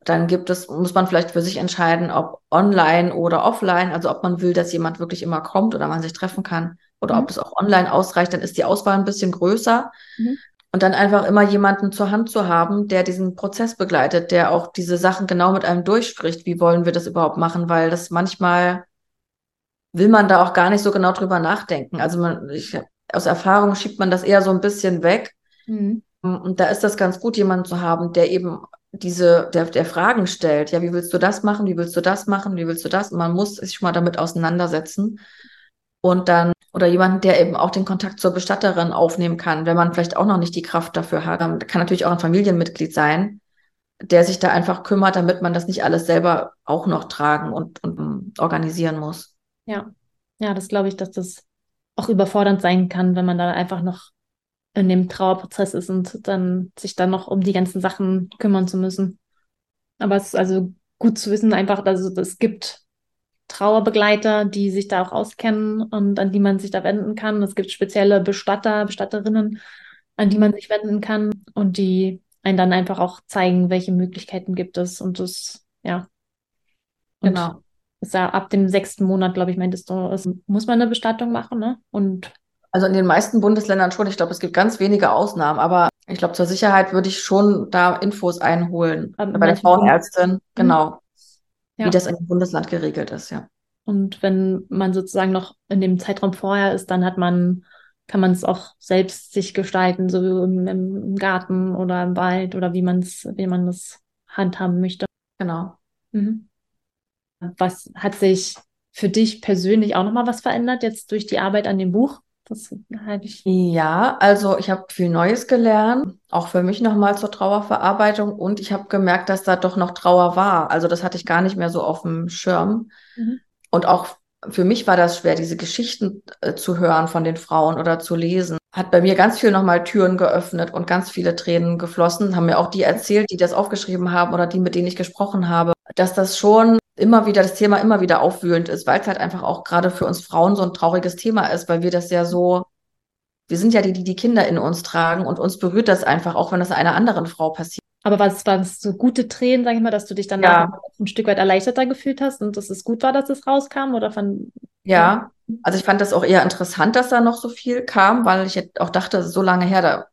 Dann gibt es, muss man vielleicht für sich entscheiden, ob online oder offline, also ob man will, dass jemand wirklich immer kommt oder man sich treffen kann oder mhm. ob es auch online ausreicht, dann ist die Auswahl ein bisschen größer. Mhm. Und dann einfach immer jemanden zur Hand zu haben, der diesen Prozess begleitet, der auch diese Sachen genau mit einem durchspricht. Wie wollen wir das überhaupt machen? Weil das manchmal will man da auch gar nicht so genau drüber nachdenken. Also man, ich, aus Erfahrung schiebt man das eher so ein bisschen weg. Mhm. Und da ist das ganz gut, jemanden zu haben, der eben diese, der, der Fragen stellt. Ja, wie willst du das machen? Wie willst du das machen? Wie willst du das? Und man muss sich mal damit auseinandersetzen. Und dann oder jemanden, der eben auch den Kontakt zur Bestatterin aufnehmen kann, wenn man vielleicht auch noch nicht die Kraft dafür hat. Ähm, kann natürlich auch ein Familienmitglied sein, der sich da einfach kümmert, damit man das nicht alles selber auch noch tragen und, und ähm, organisieren muss. Ja, ja, das glaube ich, dass das auch überfordernd sein kann, wenn man da einfach noch in dem Trauerprozess ist und dann sich dann noch um die ganzen Sachen kümmern zu müssen. Aber es ist also gut zu wissen, einfach, dass es gibt Trauerbegleiter, die sich da auch auskennen und an die man sich da wenden kann. Es gibt spezielle Bestatter, Bestatterinnen, an die man sich wenden kann und die einen dann einfach auch zeigen, welche Möglichkeiten gibt es. Und das, ja. Und genau. Ist ja ab dem sechsten Monat, glaube ich, meintest du, es, muss man eine Bestattung machen, ne? Und also in den meisten Bundesländern schon. Ich glaube, es gibt ganz wenige Ausnahmen, aber ich glaube, zur Sicherheit würde ich schon da Infos einholen. Bei der Frauenärztin, genau ja. wie das in dem Bundesland geregelt ist, ja. Und wenn man sozusagen noch in dem Zeitraum vorher ist, dann hat man, kann man es auch selbst sich gestalten, so im, im Garten oder im Wald oder wie man es, wie man das handhaben möchte. Genau. Mhm. Was hat sich für dich persönlich auch nochmal was verändert jetzt durch die Arbeit an dem Buch? Das hatte ich. Ja, also ich habe viel Neues gelernt, auch für mich nochmal zur Trauerverarbeitung und ich habe gemerkt, dass da doch noch Trauer war. Also das hatte ich gar nicht mehr so auf dem Schirm. Mhm. Und auch für mich war das schwer, diese Geschichten äh, zu hören von den Frauen oder zu lesen. Hat bei mir ganz viel nochmal Türen geöffnet und ganz viele Tränen geflossen. Haben mir auch die erzählt, die das aufgeschrieben haben oder die, mit denen ich gesprochen habe, dass das schon immer wieder das Thema immer wieder aufwühlend ist, weil es halt einfach auch gerade für uns Frauen so ein trauriges Thema ist, weil wir das ja so, wir sind ja die, die die Kinder in uns tragen und uns berührt das einfach, auch wenn das einer anderen Frau passiert. Aber was waren es so gute Tränen, sag ich mal, dass du dich dann ja. ein Stück weit erleichterter gefühlt hast und dass es gut war, dass es rauskam oder von ja, also ich fand das auch eher interessant, dass da noch so viel kam, weil ich auch dachte, so lange her, da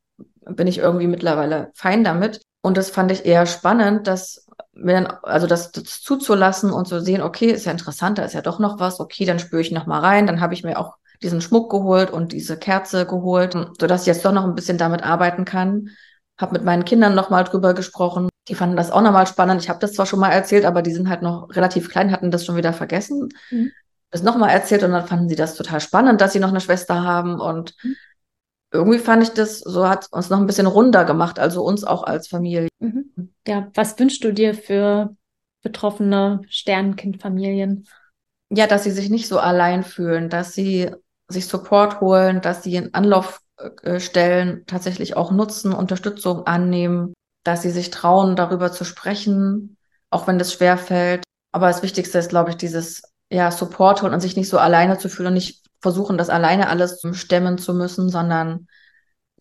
bin ich irgendwie mittlerweile fein damit. Und das fand ich eher spannend, dass dann, also das, das, zuzulassen und zu sehen, okay, ist ja interessant, da ist ja doch noch was, okay, dann spüre ich noch mal rein, dann habe ich mir auch diesen Schmuck geholt und diese Kerze geholt, sodass ich jetzt doch noch ein bisschen damit arbeiten kann. Habe mit meinen Kindern noch mal drüber gesprochen. Die fanden das auch noch mal spannend. Ich habe das zwar schon mal erzählt, aber die sind halt noch relativ klein, hatten das schon wieder vergessen. Mhm. Das noch mal erzählt und dann fanden sie das total spannend, dass sie noch eine Schwester haben und mhm irgendwie fand ich das, so hat uns noch ein bisschen runder gemacht, also uns auch als Familie. Mhm. Ja, was wünschst du dir für betroffene Sternenkindfamilien? Ja, dass sie sich nicht so allein fühlen, dass sie sich Support holen, dass sie in Anlaufstellen tatsächlich auch nutzen, Unterstützung annehmen, dass sie sich trauen, darüber zu sprechen, auch wenn das schwer fällt. Aber das Wichtigste ist, glaube ich, dieses ja, Support holen und sich nicht so alleine zu fühlen und nicht versuchen, das alleine alles stemmen zu müssen, sondern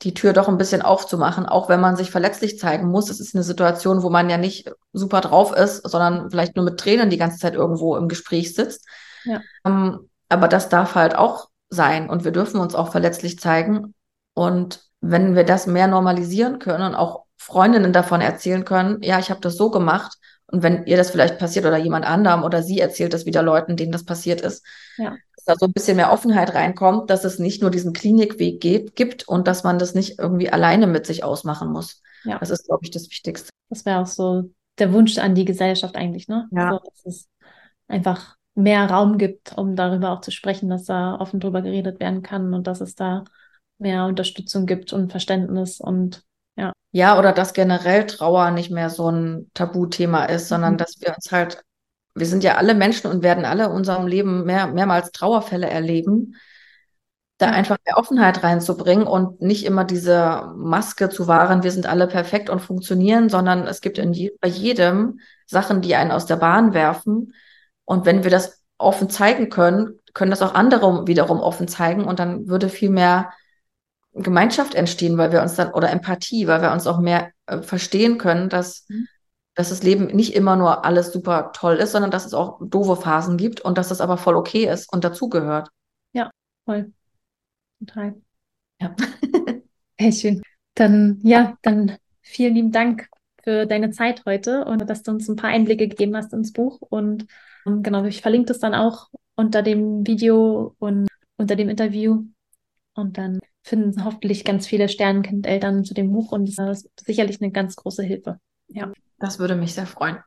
die Tür doch ein bisschen aufzumachen, auch wenn man sich verletzlich zeigen muss. Es ist eine Situation, wo man ja nicht super drauf ist, sondern vielleicht nur mit Tränen die ganze Zeit irgendwo im Gespräch sitzt. Ja. Ähm, aber das darf halt auch sein und wir dürfen uns auch verletzlich zeigen. Und wenn wir das mehr normalisieren können und auch Freundinnen davon erzählen können, ja, ich habe das so gemacht. Und wenn ihr das vielleicht passiert oder jemand anderem oder sie erzählt das wieder Leuten, denen das passiert ist, ja da so ein bisschen mehr Offenheit reinkommt, dass es nicht nur diesen Klinikweg geht, gibt und dass man das nicht irgendwie alleine mit sich ausmachen muss. Ja. Das ist, glaube ich, das Wichtigste. Das wäre auch so der Wunsch an die Gesellschaft eigentlich, ne? Ja. So, dass es einfach mehr Raum gibt, um darüber auch zu sprechen, dass da offen drüber geredet werden kann und dass es da mehr Unterstützung gibt und Verständnis und ja. Ja, oder dass generell Trauer nicht mehr so ein Tabuthema ist, sondern mhm. dass wir uns halt wir sind ja alle Menschen und werden alle in unserem Leben mehr, mehrmals Trauerfälle erleben. da einfach mehr Offenheit reinzubringen und nicht immer diese Maske zu wahren, wir sind alle perfekt und funktionieren, sondern es gibt in je, bei jedem Sachen, die einen aus der Bahn werfen. Und wenn wir das offen zeigen können, können das auch andere wiederum offen zeigen und dann würde viel mehr Gemeinschaft entstehen, weil wir uns dann, oder Empathie, weil wir uns auch mehr äh, verstehen können, dass, mhm. Dass das Leben nicht immer nur alles super toll ist, sondern dass es auch doofe Phasen gibt und dass das aber voll okay ist und dazugehört. Ja, voll. Total. Ja. Sehr schön. Dann, ja, dann vielen lieben Dank für deine Zeit heute und dass du uns ein paar Einblicke gegeben hast ins Buch. Und ähm, genau, ich verlinke das dann auch unter dem Video und unter dem Interview. Und dann finden hoffentlich ganz viele Sternenkindeltern zu dem Buch und das ist sicherlich eine ganz große Hilfe. Ja. Das würde mich sehr freuen.